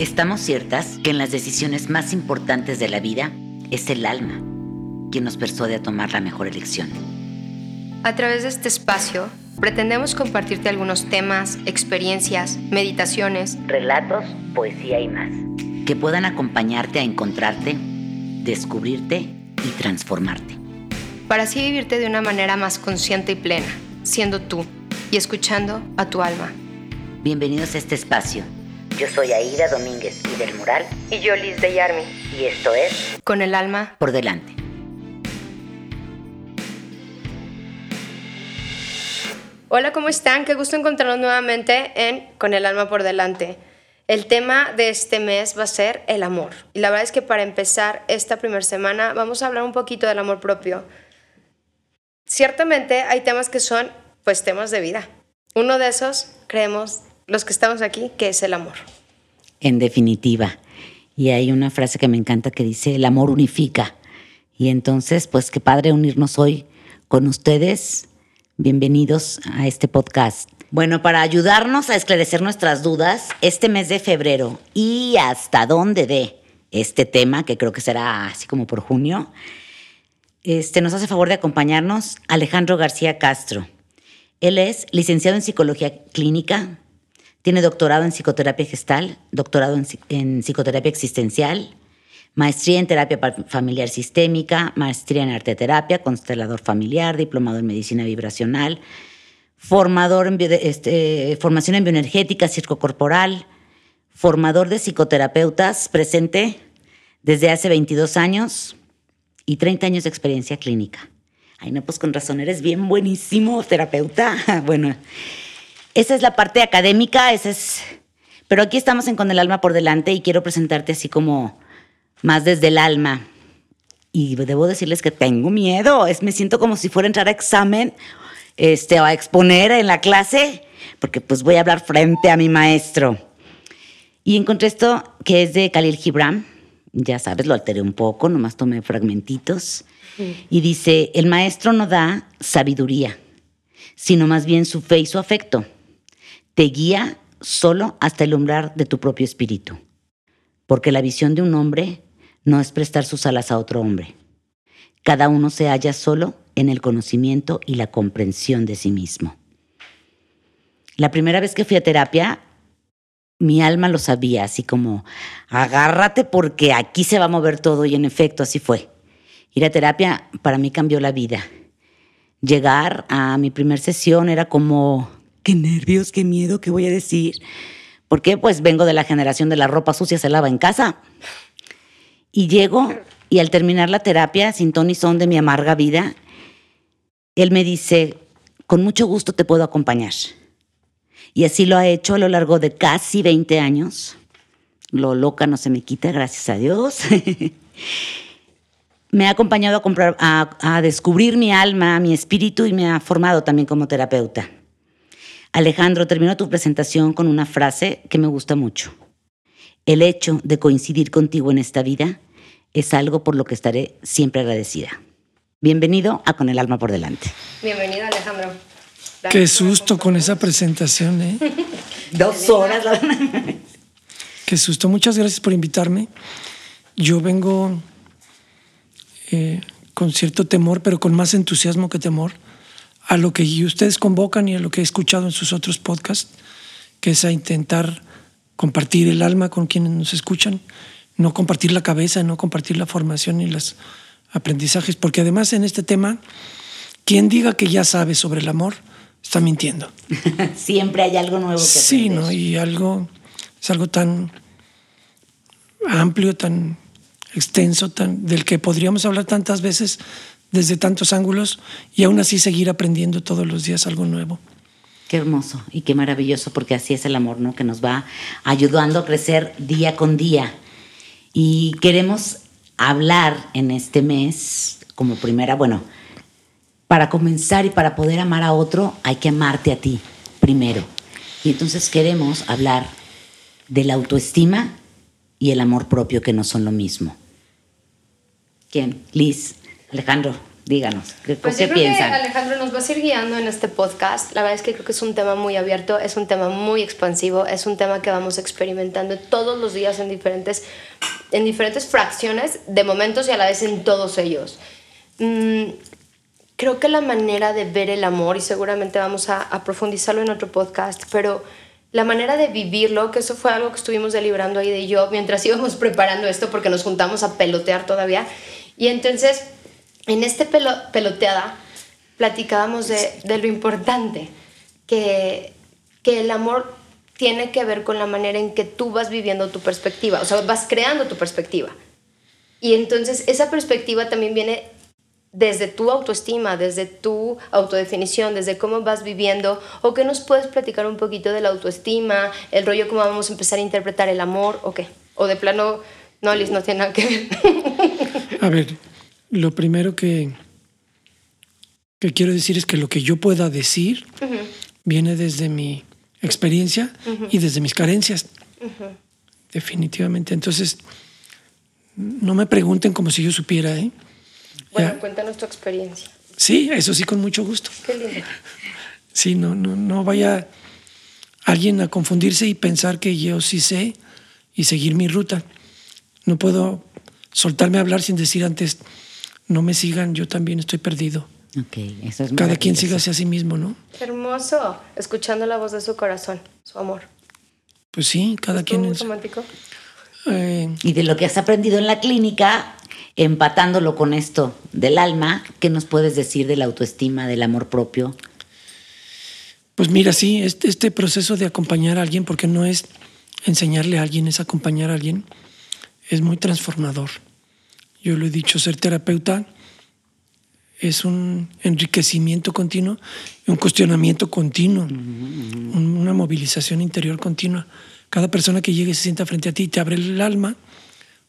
Estamos ciertas que en las decisiones más importantes de la vida es el alma quien nos persuade a tomar la mejor elección. A través de este espacio, pretendemos compartirte algunos temas, experiencias, meditaciones, relatos, poesía y más, que puedan acompañarte a encontrarte, descubrirte y transformarte. Para así vivirte de una manera más consciente y plena, siendo tú y escuchando a tu alma. Bienvenidos a este espacio yo soy Aida Domínguez y del Mural. Y yo Liz de Yarmi. Y esto es Con el alma por delante. Hola, ¿cómo están? Qué gusto encontrarnos nuevamente en Con el alma por delante. El tema de este mes va a ser el amor. Y la verdad es que para empezar esta primera semana vamos a hablar un poquito del amor propio. Ciertamente hay temas que son pues temas de vida. Uno de esos, creemos, los que estamos aquí, que es el amor. En definitiva. Y hay una frase que me encanta que dice, el amor unifica. Y entonces, pues qué padre unirnos hoy con ustedes. Bienvenidos a este podcast. Bueno, para ayudarnos a esclarecer nuestras dudas, este mes de febrero y hasta dónde de este tema, que creo que será así como por junio, este, nos hace favor de acompañarnos Alejandro García Castro. Él es licenciado en psicología clínica, tiene doctorado en psicoterapia gestal, doctorado en, psicoterapia existencial, maestría en terapia familiar sistémica, maestría en arte terapia, constelador familiar, diplomado en medicina vibracional, formador en este, formación en bioenergética, circo corporal, formador de psicoterapeutas, presente desde hace 22 años y 30 años de experiencia clínica. Ay, no, pues con razón, eres bien buenísimo terapeuta. bueno, esa es la parte académica, esa es... Pero aquí estamos en Con el alma por delante y quiero presentarte así como más desde el alma. Y debo decirles que tengo miedo, es, me siento como si fuera a entrar a examen este, o a exponer en la clase, porque pues voy a hablar frente a mi maestro. Y encontré esto que es de Khalil Gibran, ya sabes, lo alteré un poco, nomás tomé fragmentitos. Y dice, el maestro no da sabiduría, sino más bien su fe y su afecto te guía solo hasta el umbral de tu propio espíritu. Porque la visión de un hombre no es prestar sus alas a otro hombre. Cada uno se halla solo en el conocimiento y la comprensión de sí mismo. La primera vez que fui a terapia, mi alma lo sabía, así como, agárrate porque aquí se va a mover todo y en efecto así fue. Ir a terapia para mí cambió la vida. Llegar a mi primera sesión era como qué nervios, qué miedo, qué voy a decir. Porque pues vengo de la generación de la ropa sucia se lava en casa. Y llego y al terminar la terapia, sin ton y son de mi amarga vida, él me dice, con mucho gusto te puedo acompañar. Y así lo ha hecho a lo largo de casi 20 años. Lo loca no se me quita, gracias a Dios. me ha acompañado a, comprar, a descubrir mi alma, mi espíritu y me ha formado también como terapeuta. Alejandro, termino tu presentación con una frase que me gusta mucho. El hecho de coincidir contigo en esta vida es algo por lo que estaré siempre agradecida. Bienvenido a Con el Alma por Delante. Bienvenido, Alejandro. Qué susto con esa presentación, ¿eh? Dos horas. Qué susto. Muchas gracias por invitarme. Yo vengo eh, con cierto temor, pero con más entusiasmo que temor a lo que ustedes convocan y a lo que he escuchado en sus otros podcasts, que es a intentar compartir el alma con quienes nos escuchan, no compartir la cabeza, no compartir la formación y los aprendizajes, porque además en este tema, quien diga que ya sabe sobre el amor, está mintiendo. Siempre hay algo nuevo que Sí, ¿no? Y algo, es algo tan amplio, tan extenso, tan, del que podríamos hablar tantas veces desde tantos ángulos y aún así seguir aprendiendo todos los días algo nuevo. Qué hermoso y qué maravilloso, porque así es el amor, ¿no? Que nos va ayudando a crecer día con día. Y queremos hablar en este mes, como primera, bueno, para comenzar y para poder amar a otro, hay que amarte a ti primero. Y entonces queremos hablar de la autoestima y el amor propio, que no son lo mismo. ¿Quién? Liz. Alejandro. díganos, ¿qué, pues ¿qué yo creo piensan? Que Alejandro nos va a seguir guiando en este podcast. La verdad es que creo que es un tema muy abierto, es un tema muy expansivo, es un tema que vamos experimentando todos los días en diferentes, en diferentes fracciones de momentos y a la vez en todos ellos. Mm, creo que la manera de ver el amor, y seguramente vamos a, a profundizarlo en otro podcast, pero la manera de vivirlo, que eso fue algo que estuvimos deliberando ahí de yo mientras íbamos preparando esto porque nos juntamos a pelotear todavía. Y entonces, en este pelo, peloteada, platicábamos de, de, lo importante, que, que el amor tiene que ver con la manera en que tú vas viviendo tu perspectiva, o sea, vas creando tu perspectiva. Y entonces esa perspectiva también viene desde tu autoestima, desde tu autodefinición, desde cómo vas viviendo, o que nos puedes platicar un poquito de la autoestima, el rollo, cómo vamos a empezar a interpretar el amor, o qué, o de plano, no, Liz, no tiene nada que ver. A ver, lo primero que, que quiero decir es que lo que yo pueda decir uh -huh. viene desde mi experiencia uh -huh. y desde mis carencias. Uh -huh. Definitivamente. Entonces, no me pregunten como si yo supiera, ¿eh? Bueno, ya. cuéntanos tu experiencia. Sí, eso sí, con mucho gusto. Qué lindo. Sí, no, no, no vaya alguien a confundirse y pensar que yo sí sé y seguir mi ruta. No puedo soltarme a hablar sin decir antes, no me sigan, yo también estoy perdido. Okay, eso es Cada quien sígase a sí mismo, ¿no? Hermoso, escuchando la voz de su corazón, su amor. Pues sí, cada quien es. romántico? Eh, Y de lo que has aprendido en la clínica, empatándolo con esto del alma, ¿qué nos puedes decir de la autoestima, del amor propio? Pues mira, sí, este, este proceso de acompañar a alguien, porque no es enseñarle a alguien, es acompañar a alguien, es muy transformador. Yo lo he dicho, ser terapeuta es un enriquecimiento continuo, un cuestionamiento continuo, un- una movilización interior continua. Cada persona que llegue y se sienta frente a ti y te abre el alma,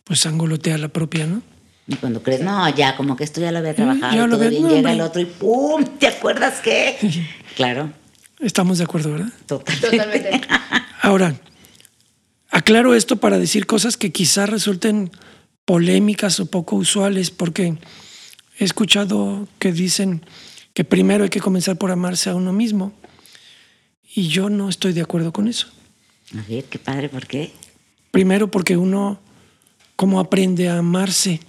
pues angolotea la propia, ¿no? Y cuando crees, no, ya, como que esto ya lo había trabajado, ya y lo todo bien, no, llega el otro y ¡pum! ¿Te acuerdas qué? claro, Estamos de acuerdo, ¿verdad? totalmente. Totalmente. Ahora, aclaro esto para decir cosas que quizás resulten polémicas o poco usuales, porque he escuchado que dicen que primero hay que comenzar por amarse a uno mismo, y yo no estoy de acuerdo con eso. A ver, qué padre, ¿por qué? Primero porque uno, ¿cómo aprende a amarse?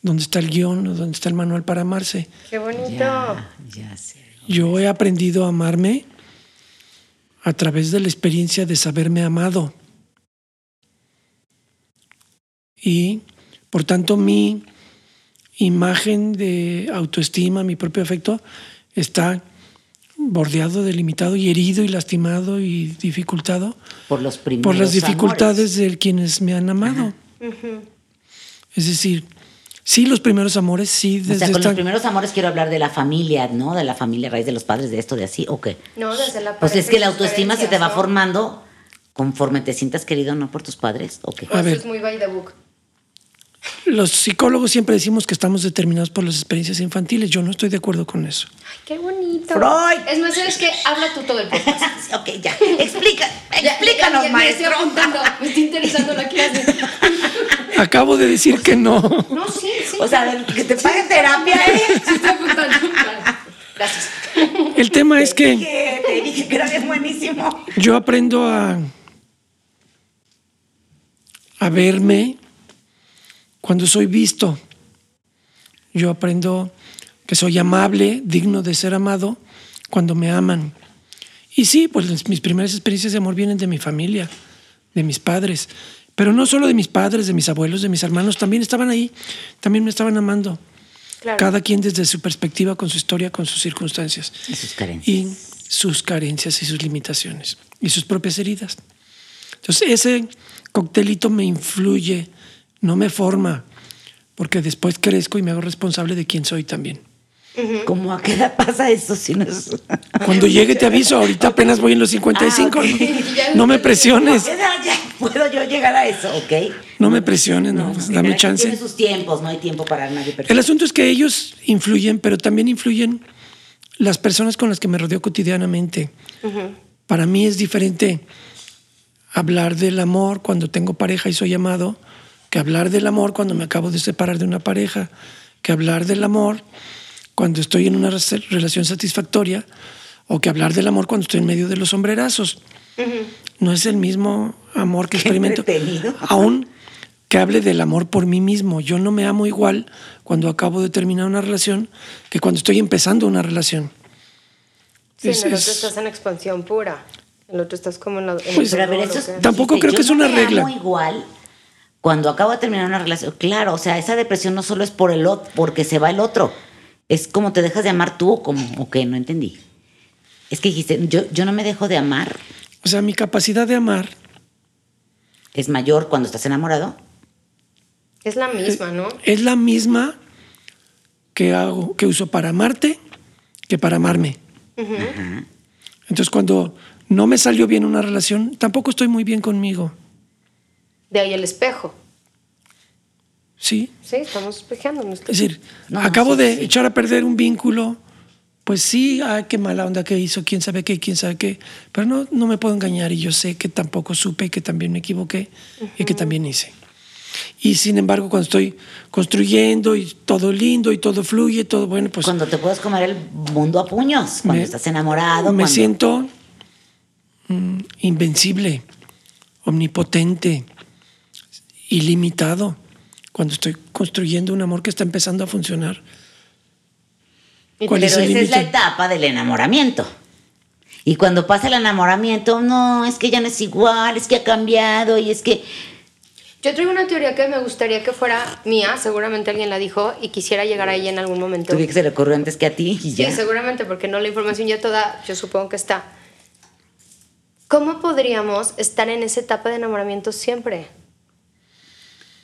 ¿Dónde está el guion o dónde está el manual para amarse? Qué bonito. Ya, ya sé. Yo he aprendido a amarme a través de la experiencia de saberme amado. Y por tanto mi imagen de autoestima, mi propio afecto, está bordeado, delimitado y herido y lastimado y dificultado Por los primeros por las dificultades amores. de quienes me han amado. Es decir, sí, los primeros amores, sí, O desde sea, con esta- los primeros amores quiero hablar de la familia, ¿no? De la familia, a raíz de los padres, de esto, de así, ¿o qué? No, desde la Pues es que la autoestima se te va formando conforme te sientas querido, ¿no? Por tus padres, ¿o qué? O eso ver. es muy by the book. Los psicólogos siempre decimos que estamos determinados por las experiencias infantiles. Yo no estoy de acuerdo con eso. Ay, qué bonito. Freud. Es más, ¿sabes qué? Habla tú todo el podcast. ok, ya. Explica, Ya, explícanos, ya, ya, maestro. Me estoy. Me está interesando la clase. Acabo de decir que no. No, sí, sí. O sea, que te paguen terapia, ¿eh? Sí, estoy apuntando. Claro. Gracias. El tema es que Que te dije que era buenísimo. yo aprendo a, a verme cuando soy visto. Yo aprendo que soy amable, digno de ser amado cuando me aman. Y sí, pues mis primeras experiencias de amor vienen de mi familia, de mis padres. Pero no solo de mis padres, de mis abuelos, de mis hermanos, también estaban ahí, también me estaban amando. Claro. Cada quien desde su perspectiva, con su historia, con sus circunstancias. Y sus carencias. y sus carencias y sus limitaciones y sus propias heridas. Entonces ese coctelito me influye, no me forma, porque después crezco y me hago responsable de quién soy también. ¿Cómo a qué edad pasa eso? Si no es... Cuando llegue te aviso, ahorita apenas voy en los 55. Ah, ok. ¿no? No me presiones, ¿A qué edad ya puedo yo llegar a eso, ok? no me presiones, no, pues, dame chance. Tiene sus tiempos, no hay tiempo para nadie El asunto es que ellos influyen, pero también influyen las personas con las que me rodeo cotidianamente. Para mí es diferente hablar del amor cuando tengo pareja y soy amado, que hablar del amor cuando me acabo de separar de una pareja, que hablar del amor cuando estoy en una relación satisfactoria o que hablar del amor cuando estoy en medio de los sombrerazos. No es el mismo amor que Qué experimento. Aún que hable del amor por mí mismo. Yo no me amo igual cuando acabo de terminar una relación que cuando estoy empezando una relación. Sí, Es- en el es- otro estás en expansión pura. El otro estás como en la. en Pues, el Pero a ver, dolor, eso ¿o es, qué? Tampoco creo que es no una me regla. amo igual cuando acabo de terminar una relación. Claro, o sea, esa depresión no solo es por el otro, porque se va el otro. Es como te dejas de amar tú o como, o qué, no entendí. Es que dijiste, yo, yo no me dejo de amar. O sea, mi capacidad de amar Es mayor cuando estás enamorado. Es la misma, ¿no? es la misma que hago, que uso para amarte que para amarme. Entonces, cuando no me salió bien una relación, tampoco estoy muy bien conmigo. De ahí el espejo. ¿Sí? Sí, estamos espejeándonos. Es decir, No, acabo sí, de sí. echar a perder un vínculo, pues sí, ay, qué mala onda que hizo, quién sabe qué, quién sabe qué, pero no, no me puedo engañar y yo sé que tampoco supe y que también me equivoqué y que también hice. Y sin embargo, cuando estoy construyendo y todo lindo y todo fluye, todo bueno, pues cuando te puedes comer el mundo a puños, cuando Me- estás enamorado. me cuando- siento mm, invencible, omnipotente, ilimitado, cuando estoy construyendo un amor que está empezando a funcionar. ¿Cuál Pero es el esa es la etapa del enamoramiento. Y cuando pasa el enamoramiento, no, es que ya no es igual, es que ha cambiado y es que... Yo traigo una teoría que me gustaría que fuera mía, seguramente alguien la dijo y quisiera llegar a ella en algún momento. Tú vi que se le ocurrió antes que a ti y Sí, ya. seguramente, porque no la información ya toda, yo supongo que está. ¿Cómo podríamos estar en esa etapa de enamoramiento siempre?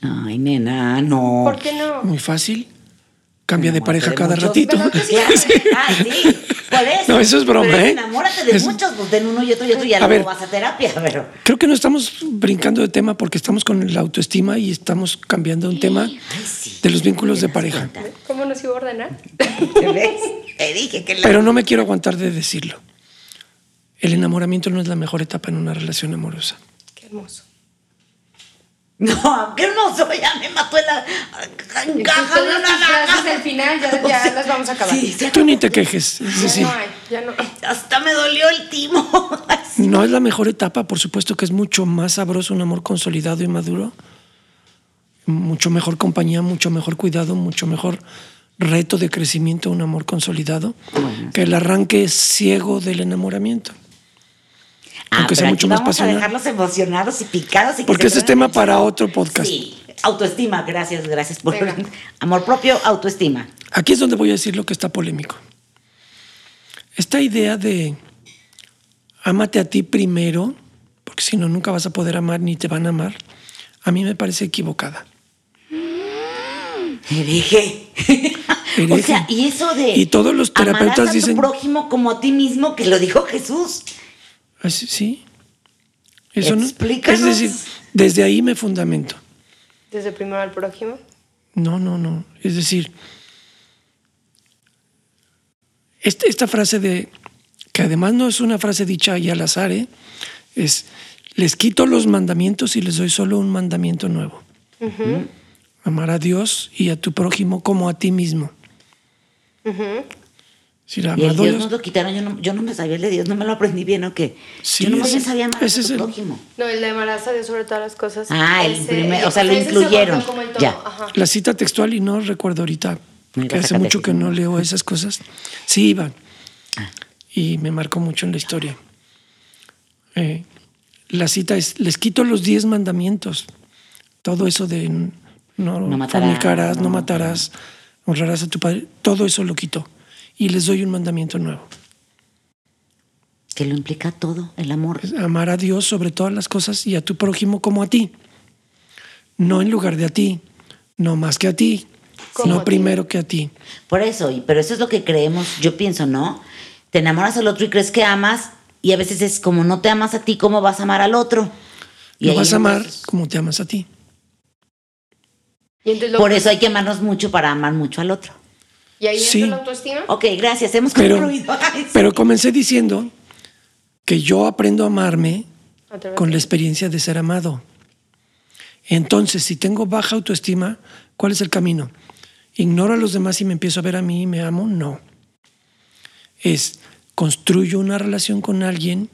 Ay, nena, no. ¿Por qué no? Muy fácil. Cambia de pareja cada muchos. ratito. ¿Verdad que sí? Ay, sí, por eso. No, eso es broma, Pero ¿eh? Enamórate de Es- muchos, pues de uno y otro y otro y ya luego vas a terapia, pero... Creo que no estamos brincando de tema porque estamos con la autoestima y estamos cambiando un tema Ay, sí. de los vínculos ¿Te de pareja. cuenta? ¿Cómo nos iba a ordenar? ¿Te ves? Te dije que la... Pero no me quiero aguantar de decirlo. El enamoramiento no es la mejor etapa en una relación amorosa. Qué hermoso. No, qué hermoso, ya me mató el... Entonces, Encaja todas una navaja. del final ya, ya las vamos a acabar. Sí, sí, Tú ni te quejes. Ya decir, no hay, ya no. hasta me dolió el timo. no es la mejor etapa, por supuesto que es mucho más sabroso un amor consolidado y maduro. Mucho mejor compañía, mucho mejor cuidado, mucho mejor reto de crecimiento un amor consolidado que el arranque ciego del enamoramiento. Ah, Aunque sea mucho más vamos pasional. a dejarlos emocionados y picados. Y que Porque se ese es tema para otro podcast. Sí, autoestima, gracias, gracias por... Venga. Amor propio, autoestima. Aquí es donde voy a decir lo que está polémico. Esta idea de ámate a ti primero, porque si no nunca vas a poder amar ni te van a amar, a mí me parece equivocada. Hereje. o Hereje. sea, y eso de... Y todos los terapeutas amarás a dicen- tu prójimo como a ti mismo, que lo dijo Jesús. Así- Sí. Eso no. Es decir, desde ahí me fundamento. Desde primero al prójimo. No, no, no. Es decir, este- esta frase de, que además no es una frase dicha ahí al azar, ¿eh? es, les quito los mandamientos y les doy solo un mandamiento nuevo. Amar a Dios y a tu prójimo como a ti mismo. Es decir, Y el Dios nos lo quitaron, yo no, yo no me sabía el de Dios, no me lo aprendí bien o qué. Sí, yo no me sabía amar ese a tu el- prójimo. No, el de amarás a Dios sobre todas las cosas. Ah, el Ese- primer- o sea, lo incluyeron. el Ya. ajá. La cita textual, y no recuerdo ahorita, que hace mucho que no leo esas cosas. Sí, iba. Ah. Y me marcó mucho en la historia. Eh, la cita es, les quito los diez mandamientos. Todo eso de no, No matarás, fornicarás, no. no. matarás, honrarás a tu padre, todo eso lo quito. Y les doy un mandamiento nuevo. Que lo implica todo, el amor. Es amar a Dios sobre todas las cosas y a tu prójimo como a ti. No en lugar de a ti, no más que a ti, Como a no ti. primero que a ti. Por eso, y- pero eso es lo que creemos, yo pienso, ¿no? Te enamoras al otro y crees que amas, y a veces es como no te amas a ti, ¿cómo vas a amar al otro? Y Lo vas a amar entonces- como te amas a ti. Y, entonces lo- Por eso hay que amarnos mucho para amar mucho al otro. Y ahí Sí. entra la autoestima. Ok, gracias, hemos Pero, concluido. Ay, sí. pero comencé diciendo que yo aprendo a amarme con la experiencia de ser amado. Entonces, si tengo baja autoestima, ¿cuál es el camino? ignoro a los demás y me empiezo a ver a mí y me amo, no. Es construyo una relación con alguien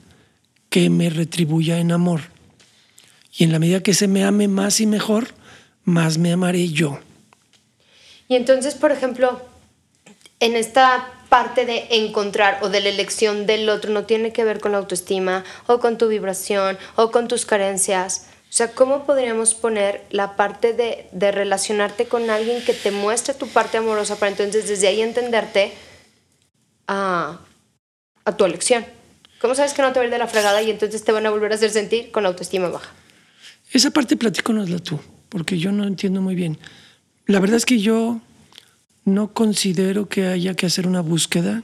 que me retribuya en amor. Y en la medida que se me ame más y mejor, más me amaré yo. Y entonces, por ejemplo, en esta parte de encontrar o de la elección del otro no tiene que ver con la autoestima o con tu vibración o con tus carencias. O sea, ¿cómo podríamos poner la parte de, de relacionarte con alguien que te muestre tu parte amorosa para entonces desde ahí entenderte a, a tu elección? ¿Cómo sabes que no te va a ir de la fregada y entonces te van a volver a hacer sentir con la autoestima baja? Esa parte platíconosla tú, porque yo no entiendo muy bien. La verdad es que yo no considero que haya que hacer una búsqueda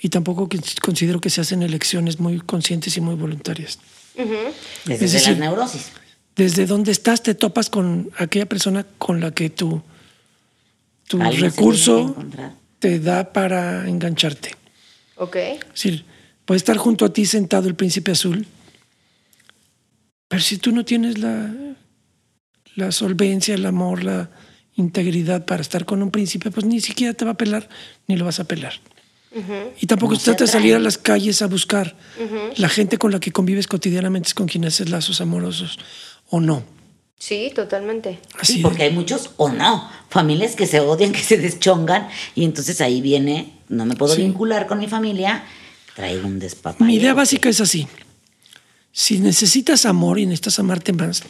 y tampoco considero que se hacen elecciones muy conscientes y muy voluntarias. Desde Es decir, las neurosis. Desde donde estás te topas con aquella persona con la que tu, tu recurso te da para engancharte. ¿Ok? Es decir, puede estar junto a ti sentado el príncipe azul, pero si tú no tienes la, la solvencia, el amor, la integridad para estar con un príncipe, pues ni siquiera te va a pelar ni lo vas a pelar. Y tampoco No se trata de salir a las calles a buscar. La gente con la que convives cotidianamente es con quien haces lazos amorosos o no. Sí, totalmente. Así Sí, porque hay muchos o no, familias que se odian, que se deschongan, y entonces ahí viene, no me puedo Sí. vincular con mi familia, traigo un despapalle. Mi idea básica es así. Si necesitas amor y necesitas amarte más,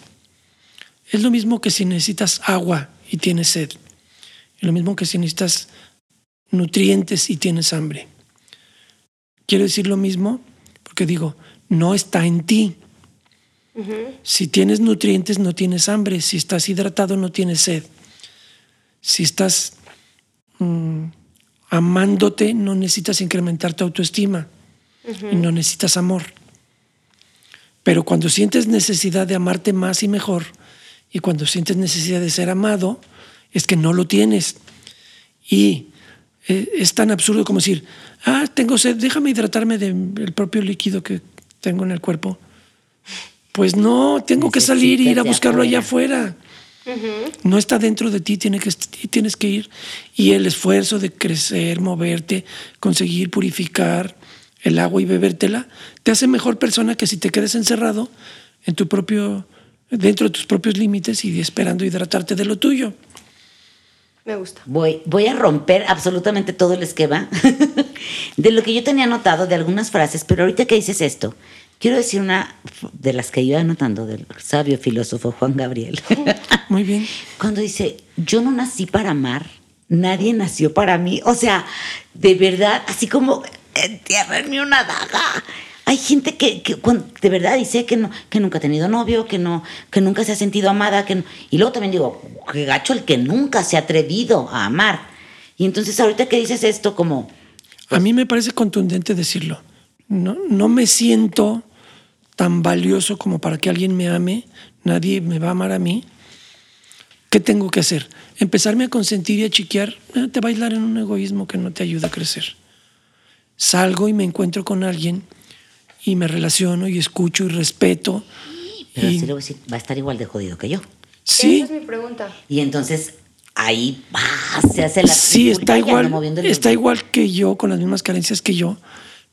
es lo mismo que si necesitas agua y tienes sed. Es lo mismo que si necesitas nutrientes y tienes hambre. Quiero decir lo mismo porque digo, no está en ti. Si tienes nutrientes, no tienes hambre. Si estás hidratado, no tienes sed. Si estás mm, amándote, no necesitas incrementar tu autoestima y no necesitas amor. Pero cuando sientes necesidad de amarte más y mejor, y cuando sientes necesidad de ser amado, es que no lo tienes. Y eh, es tan absurdo como decir, ah, tengo sed, déjame hidratarme del propio líquido que tengo en el cuerpo. Pues no, tengo que salir y ir a buscarlo allá afuera. No está dentro de ti, tiene que, tienes que ir. Y el esfuerzo de crecer, moverte, conseguir purificar el agua y bebértela, te hace mejor persona que si te quedas encerrado en tu propio, dentro de tus propios límites y esperando hidratarte de lo tuyo. Me gusta. Voy, voy a romper absolutamente todo el esquema de lo que yo tenía anotado de algunas frases, pero ahorita que dices esto, quiero decir una de las que iba anotando del sabio filósofo Juan Gabriel. Muy bien. Cuando dice, yo no nací para amar, nadie nació para mí. O sea, de verdad, así como entiérrenme una daga. Hay gente que, que cuan- de verdad dice que, no, que nunca ha tenido novio, que, no, que nunca se ha sentido amada. Que no- y luego también digo, qué gacho el que nunca se ha atrevido a amar. Y entonces ahorita que dices esto como, A mí me parece contundente decirlo. No, no me siento tan valioso como para que alguien me ame, nadie me va a amar a mí. ¿Qué tengo que hacer? Empezarme a consentir y a chiquear, eh, te va a aislar en un egoísmo que no te ayuda a crecer. Salgo y me encuentro con alguien y me relaciono y escucho y respeto. pero y, así le voy a decir, va a estar igual de jodido que yo. sí, Esa es mi pregunta. Y entonces ahí ¡pah! se hace la sí, está igual, moviendo el está igual que yo, con las mismas carencias que yo,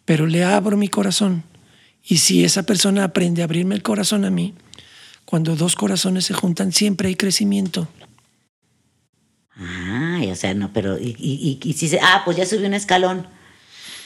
pero le abro mi corazón. Y si esa persona aprende a abrirme el corazón a mí, cuando dos corazones se juntan, siempre hay crecimiento. Ay, o sea, no, pero. Y, y, y, y si se. Ah, pues ya subí un escalón.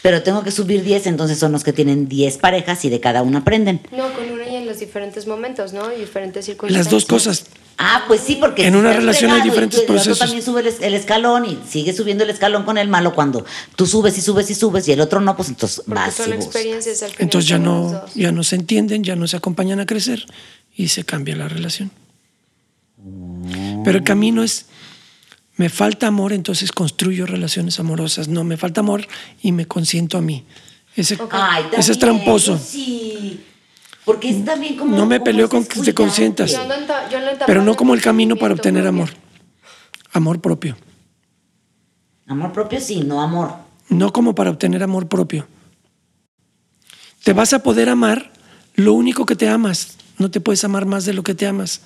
Pero tengo que subir 10, entonces son los que tienen 10 parejas y de cada una aprenden. No, con una y en los diferentes momentos, ¿no? Y diferentes circunstancias. Las dos cosas. Ah, pues sí, porque. En si una relación hay fregado y diferentes tú- el otro procesos. también sube el, es- el escalón y sigue subiendo el escalón con el malo cuando tú subes y subes y subes y el otro no, pues entonces Porque vas son y experiencias al final. Entonces ya no, ya no se entienden, ya no se acompañan a crecer y se cambia la relación. Pero el camino es, me falta amor, entonces construyo relaciones amorosas. No, me falta amor y me consiento a mí. Ese, Ay, ese es tramposo. sí. Porque es también como. No me como peleo con que te consientas. Yo ando en ta- yo ando en pero no como el camino para obtener amor. Amor propio. Amor propio sí, no amor. No como para obtener amor propio. Te vas a poder amar lo único que te amas. No te puedes amar más de lo que te amas.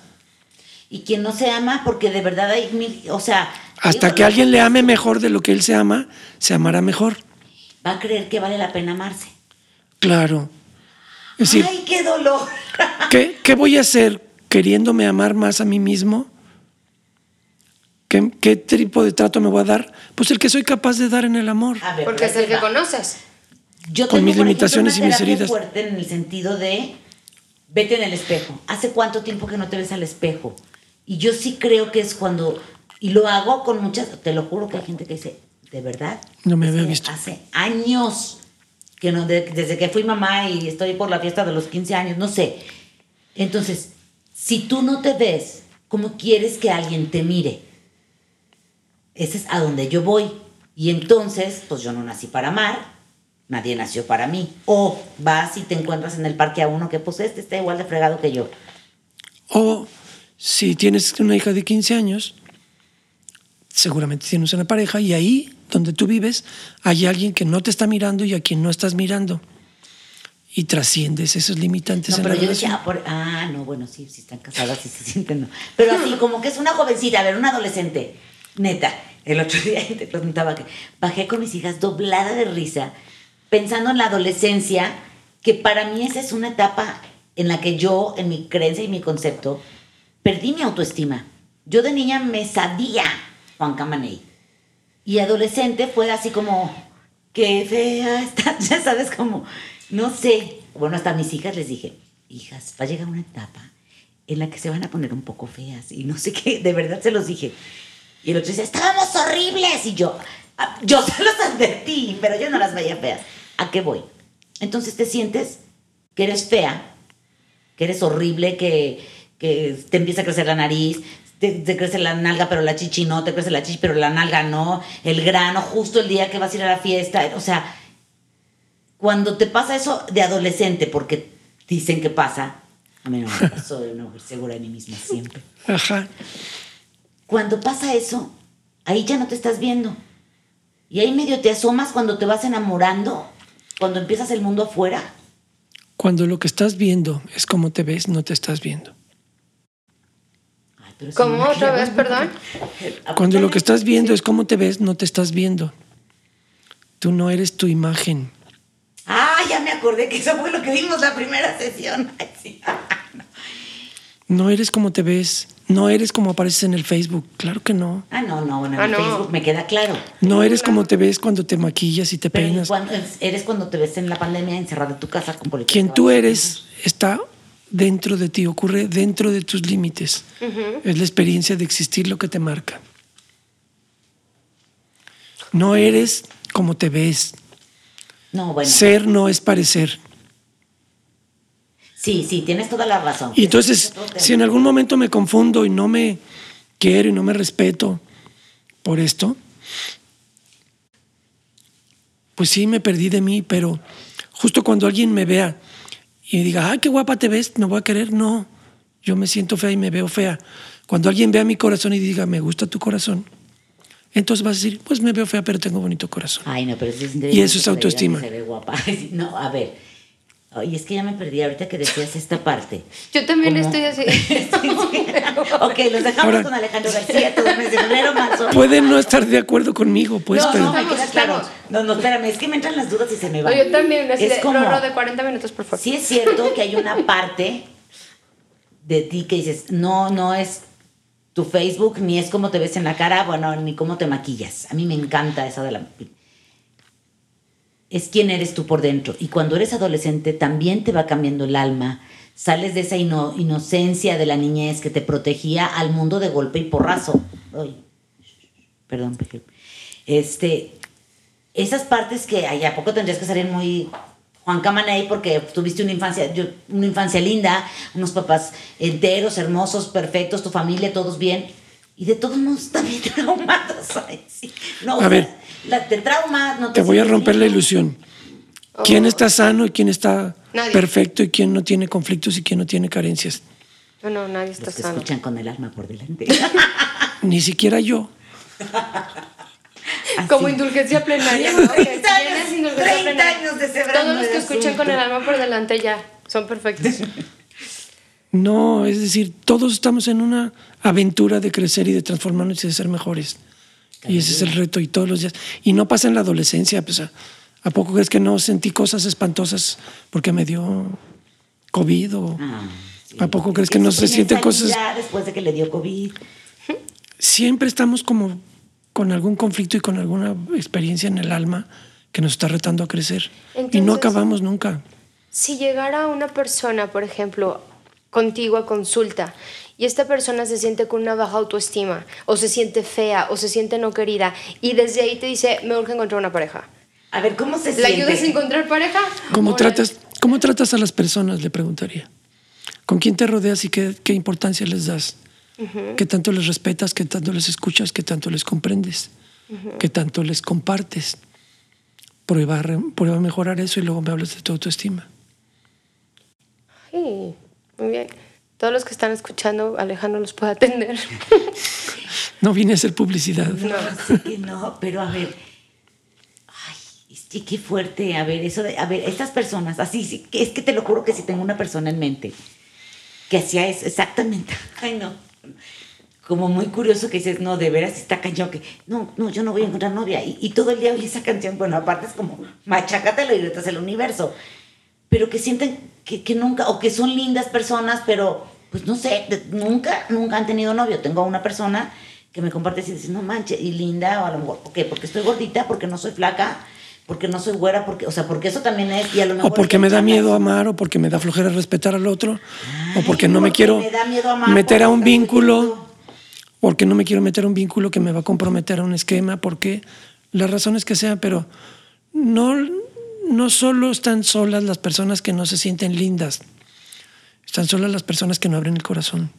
Y quien no se ama, porque de verdad hay mil, o sea, Hasta Digo, que alguien le ame mejor de lo que él se ama, se amará mejor. Va a creer que vale la pena amarse. Claro. Es decir, ¡Ay, qué dolor! ¿qué, qué voy a hacer queriéndome amar más a mí mismo? ¿Qué, ¿Qué tipo de trato me voy a dar? Pues el que soy capaz de dar en el amor. A ver, Porque es el que va. conoces. Yo Con tengo, mis por ejemplo, limitaciones una y mis heridas. fuerte en el sentido de vete en el espejo. ¿Hace cuánto tiempo que no te ves al espejo? Y yo sí creo que es cuando y lo hago con muchas, te lo juro que hay gente que dice, ¿de verdad? No me había visto. Hace años que no de- desde que fui mamá y estoy por la fiesta de los 15 años, no sé. Entonces, si tú no te ves, ¿cómo quieres que alguien te mire? Ese es a donde yo voy. Y entonces, pues yo no nací para amar, nadie nació para mí. O vas y te encuentras en el parque a uno que pues este está igual de fregado que yo. O si tienes una hija de 15 años, seguramente tienes una pareja y ahí donde tú vives hay alguien que no te está mirando y a quien no estás mirando. Y trasciendes esos limitantes No, en la yo relación. decía, ah, por- ah, no, bueno, sí, sí están casadas, sí se sienten, no. Pero así, como que es una jovencita, a ver, una adolescente, neta. El otro día te preguntaba que bajé con mis hijas doblada de risa, pensando en la adolescencia, que para mí esa es una etapa en la que yo, en mi creencia y mi concepto, perdí mi autoestima. Yo de niña me sabía Juan Camaney. Y adolescente fue así como, qué fea está, ya sabes, como, no sé. Bueno, hasta a mis hijas les dije, hijas, va a llegar una etapa en la que se van a poner un poco feas. Y no sé qué, de verdad se los dije. Y el otro dice, estábamos horribles. Y yo, "Ah, yo se los advertí, pero yo no las veía feas. ¿A qué voy? Entonces te sientes que eres fea, que eres horrible, que, que te empieza a crecer la nariz, te, te crece la nalga, pero la chichi no, te crece la chichi, pero la nalga no, el grano, justo el día que vas a ir a la fiesta. O sea, cuando te pasa eso de adolescente, porque dicen que pasa, a mí no me pasó, de una mujer segura de mí misma siempre. Ajá. Cuando pasa eso, ahí ya no te estás viendo. Y ahí medio te asomas cuando te vas enamorando, cuando empiezas el mundo afuera. Cuando lo que estás viendo es como te ves, no te estás viendo. Pero ¿Cómo otra vez, perdón? Cuando lo que estás viendo es como te ves, no te estás viendo. Tú no eres tu imagen. Ah, ya me acordé que eso fue lo que vimos la primera sesión. No eres como te ves. No eres como apareces en el Facebook. Claro que no. Ah, no, no, bueno, en Ah, el no. Facebook me queda claro. No eres como te ves cuando te maquillas y te Pero peinas. cuando- eres cuando te ves en la pandemia encerrado en tu casa con política. Quien tú eres está dentro de ti, ocurre dentro de tus límites. Es la experiencia de existir lo que te marca. No eres como te ves. No, bueno. Ser no es parecer. Sí, sí, tienes toda la razón. Y entonces, si en algún momento me confundo y no me quiero y no me respeto por esto, pues sí me perdí de mí, pero justo cuando alguien me vea y diga, ay, qué guapa te ves, me voy a querer, no, yo me siento fea y me veo fea. Cuando alguien vea mi corazón y diga, me gusta tu corazón, entonces vas a decir, pues me veo fea, pero tengo bonito corazón. Ay, no, pero eso es Y eso es autoestima. Se ve guapa. No, a ver. Ay, es que ya me perdí ahorita que decías esta parte. Yo también ¿Cómo? estoy así. ok, los dejamos Ahora- con Alejandro García todo el mes de febrero, marzo. Pueden no estar de acuerdo conmigo, pues, no, pero no, me Estamos, queda claro. No, no, espérame, es que me entran las dudas y se me van. No, yo también, así es de, como, de 40 minutos, por favor. sí es cierto que hay una parte de ti que dices, no, no es tu Facebook, ni es cómo te ves en la cara, bueno, ni cómo te maquillas. A mí me encanta eso de la... Es quién eres tú por dentro. Y cuando eres adolescente también te va cambiando el alma. Sales de esa ino- inocencia de la niñez que te protegía al mundo de golpe y porrazo. Ay, perdón. Este, esas partes que ay, a poco tendrías que salir muy Juan Camaney porque tuviste una infancia, una infancia linda, unos papás enteros, hermosos, perfectos, tu familia, todos bien. Y de todos modos también traumados. Ay, A ver. La- te trauma, no te te voy a romper la ilusión. ¿Quién está sano y quién está Nadie. perfecto y quién no tiene conflictos y quién no tiene carencias? No, no, nadie está Los que sano. escuchan con el alma por delante. Ni siquiera yo. Como indulgencia plenaria. ¿no? Que 30 años, indulgencia 30 plenaria. años Todos los que escuchan con el alma por delante ya son perfectos. No, es decir, todos estamos en una aventura de crecer y de transformarnos y de ser mejores. Y ese es el reto y todos los días. Y no pasa en la adolescencia, pues, ¿a, ¿a poco crees que no sentí cosas espantosas porque me dio COVID o Ah, sí. ¿A poco crees que no se sienten cosas? después de que le dio COVID? siempre estamos como con algún conflicto y con alguna experiencia en el alma que nos está retando a crecer y no Entonces- acabamos nunca. Si llegara una persona, por ejemplo, contigo a consulta y esta persona se siente con una baja autoestima o se siente fea o se siente no querida y desde ahí te dice, me urge encontrar una pareja. A ver, ¿cómo se ¿Le siente? ayudas a encontrar pareja? ¿Cómo tratas, ¿Cómo tratas a las personas? Le preguntaría. ¿Con quién te rodeas y qué, qué importancia les das? ¿Qué tanto les respetas? ¿Qué tanto les escuchas? ¿Qué tanto les comprendes? ¿Qué tanto les compartes? Prueba, prueba a mejorar eso y luego me hablas de tu autoestima. Sí, muy bien. Todos los que están escuchando, Alejandro los puede atender. No vine a hacer publicidad. No, sé que no, pero a ver. Ay, sí, qué fuerte. A ver, eso de. A ver, estas personas, así, sí, es que te lo juro que si tengo una persona en mente que hacía eso exactamente. Ay, no. Como muy curioso que dices, no, de veras está cañón que. No, no, yo no voy a encontrar novia. Y, y todo el día oye esa canción. Bueno, aparte es como, machácatelo y retas el universo. Pero que sienten que, que nunca, o que son lindas personas, pero pues no sé, de- nunca, nunca han tenido novio. Tengo a una persona que me comparte y dice, no manches, y linda, o a lo mejor, ¿por qué? Porque estoy gordita, porque no soy flaca, porque no soy güera, porque, o sea, porque eso también es, y a lo mejor O porque me da miedo amar, o porque me da flojera respetar al otro, o Ay, porque no me porque quiero me da miedo amar, meter a un vínculo, oyendo. porque no me quiero meter a un vínculo que me va a comprometer a un esquema, porque las razones que sean, pero no, no solo están solas las personas que no se sienten lindas, están solas las personas que no abren el corazón.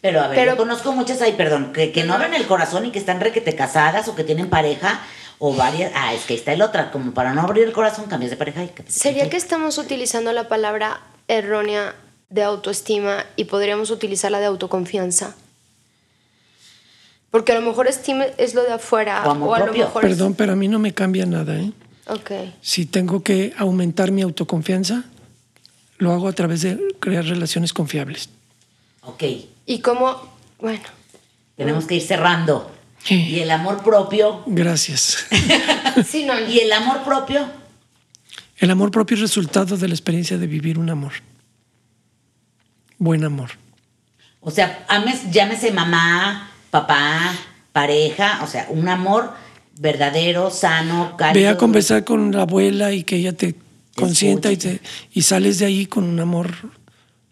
Pero a ver, Pero- yo conozco muchas ahí, perdón, que, que no abren el corazón y que están requete casadas o que tienen pareja o varias. Ah, es que ahí está el otra, como para no abrir el corazón, cambias de pareja y que ¿Sería que estamos utilizando la palabra errónea de autoestima y podríamos utilizarla de autoconfianza? Porque a lo mejor estima es lo de afuera O a lo mejor es- Perdón, pero a mí no me cambia nada. ¿eh? Ok. Si tengo que aumentar mi autoconfianza, lo hago a través de crear relaciones confiables. Ok, Y cómo, bueno, tenemos que ir cerrando. Sí. Y el amor propio. Gracias. sí, no, Y el amor propio. El amor propio es resultado de la experiencia de vivir un amor. Buen amor. O sea, ames, llámese mamá, papá, pareja, o sea, un amor verdadero, sano, cálido. Ve a conversar con la abuela y que ella te consienta y, te, y sales de ahí con un amor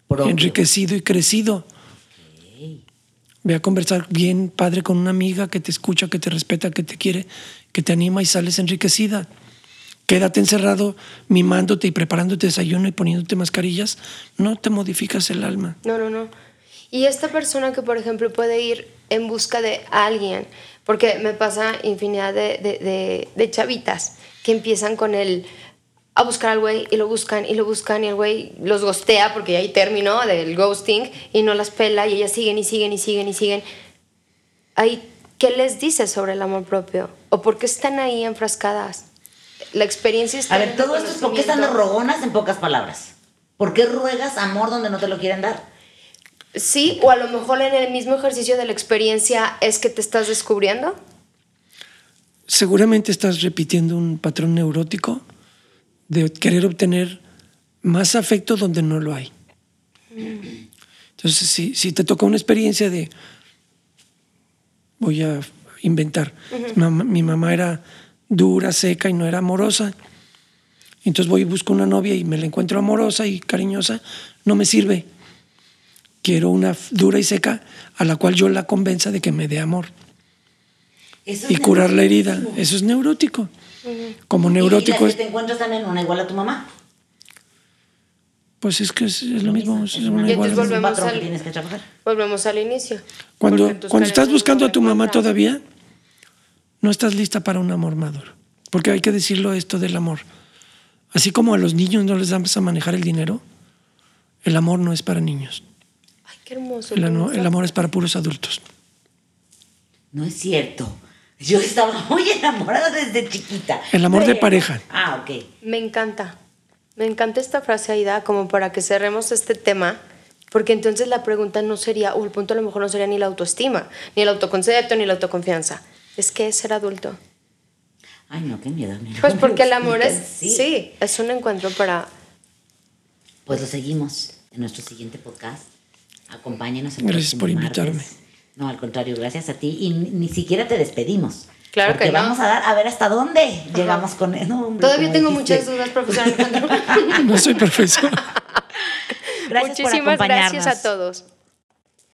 propio. enriquecido y crecido. Ve a conversar bien, padre, con una amiga que te escucha, que te respeta, que te quiere, que te anima y sales enriquecida. Quédate encerrado mimándote y preparándote desayuno y poniéndote mascarillas. No te modificas el alma. no, no, no. Y esta persona que, por ejemplo, puede ir en busca de alguien, porque me pasa infinidad de, de, de- de chavitas que empiezan con el a buscar al güey y lo buscan y lo buscan y el güey los gostea porque ya ahí terminó del ghosting y no las pela y ellas siguen y siguen y siguen y siguen. Ahí, ¿qué les dices sobre el amor propio? ¿O por qué están ahí enfrascadas? La experiencia está A ver, todo esto es porque están rogonas en pocas palabras. ¿Por qué ruegas amor donde no te lo quieren dar? Sí, o a lo mejor en el mismo ejercicio de la experiencia es que te estás descubriendo. Seguramente estás repitiendo un patrón neurótico de querer obtener más afecto donde no lo hay. Entonces, si, si te toca una experiencia de, voy a inventar, Mamá- mi mamá era dura, seca y no era amorosa, entonces voy y busco una novia y me la encuentro amorosa y cariñosa, no me sirve. Quiero una dura y seca a la cual yo la convenza de que me dé amor Eso es y curar la herida. Eso es neurótico. Como Y- neurótico Y, las es, que te encuentras también una igual a tu mamá. pues es que es, es lo mismo. es Es una Y igual. entonces volvemos al- que. Volvemos al inicio. Cuando, cuando estás buscando a tu mamá todavía, no estás lista para un amor maduro. Porque hay que decirlo esto del amor. Así como a los niños no les damos a manejar el dinero, el amor no es para niños. Qué hermoso. El, ano- ¿cómo el amor es para puros adultos. No es cierto. Yo estaba muy enamorada desde chiquita. El amor de pareja. Ah, ok. Me encanta. Me encanta esta frase, Aida, como para que cerremos este tema, porque entonces la pregunta no sería, o el punto a lo mejor no sería ni la autoestima, ni el autoconcepto, ni la autoconfianza. es que es ser adulto. Ay, no, qué miedo. mira. Pues porque el amor es, Sí. sí, es un encuentro para... Pues lo seguimos en nuestro siguiente podcast. Acompáñenos. el Gracias por martes. invitarme. No, al contrario, gracias a ti. Y ni, siquiera te despedimos. Claro porque que no. vamos a dar a ver hasta dónde llegamos con no, hombre, Todavía tengo dijiste. muchas dudas, profesor. No soy profesor. Gracias por Muchísimas gracias acompañarnos. a todos.